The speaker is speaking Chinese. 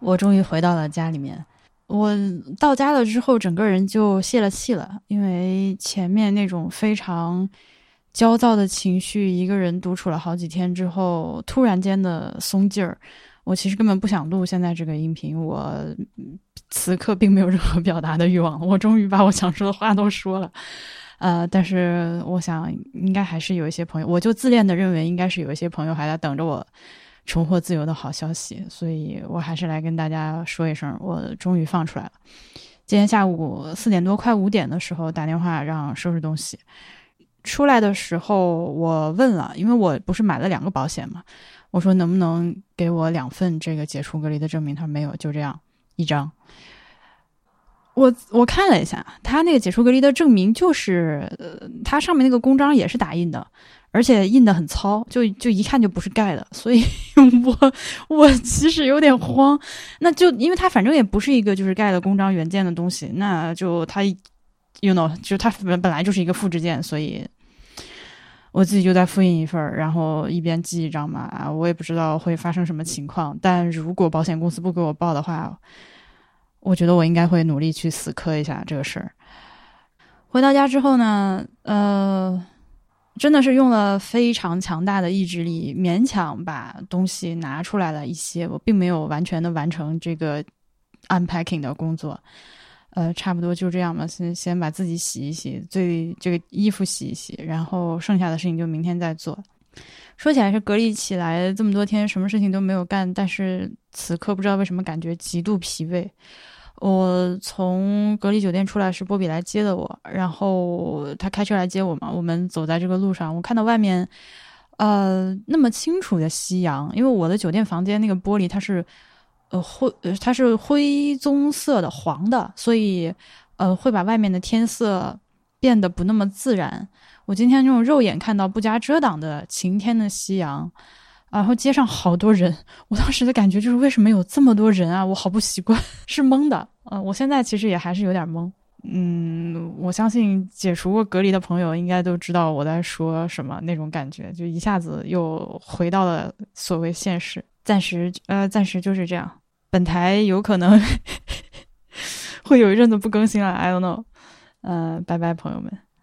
我终于回到了家里面。我到家了之后，整个人就泄了气了，因为前面那种非常焦躁的情绪，一个人独处了好几天之后，突然间的松劲儿。我其实根本不想录现在这个音频，我此刻并没有任何表达的欲望。我终于把我想说的话都说了，呃，但是我想应该还是有一些朋友，我就自恋的认为应该是有一些朋友还在等着我。重获自由的好消息，所以我还是来跟大家说一声，我终于放出来了。今天下午四点多快五点的时候打电话让收拾东西，出来的时候我问了，因为我不是买了两个保险嘛，我说能不能给我两份这个解除隔离的证明？他说没有，就这样一张。我我看了一下，他那个解除隔离的证明就是，呃，它上面那个公章也是打印的。而且印的很糙，就就一看就不是盖的，所以 我我其实有点慌。那就因为他反正也不是一个就是盖的公章原件的东西，那就他，you know，就他本本来就是一个复制件，所以我自己就在复印一份儿，然后一边记一张嘛啊。我也不知道会发生什么情况，但如果保险公司不给我报的话，我觉得我应该会努力去死磕一下这个事儿。回到家之后呢，呃。真的是用了非常强大的意志力，勉强把东西拿出来了一些。我并没有完全的完成这个 unpacking 的工作，呃，差不多就这样吧。先先把自己洗一洗，最这个衣服洗一洗，然后剩下的事情就明天再做。说起来是隔离起来这么多天，什么事情都没有干，但是此刻不知道为什么感觉极度疲惫。我从隔离酒店出来是波比来接的我，然后他开车来接我嘛。我们走在这个路上，我看到外面，呃，那么清楚的夕阳。因为我的酒店房间那个玻璃它是，呃灰，它是灰棕色的黄的，所以呃会把外面的天色变得不那么自然。我今天用肉眼看到不加遮挡的晴天的夕阳。然后街上好多人，我当时的感觉就是为什么有这么多人啊？我好不习惯，是懵的。呃，我现在其实也还是有点懵。嗯，我相信解除过隔离的朋友应该都知道我在说什么那种感觉，就一下子又回到了所谓现实。暂时，呃，暂时就是这样。本台有可能 会有一阵子不更新了，I don't know。嗯，拜拜，朋友们。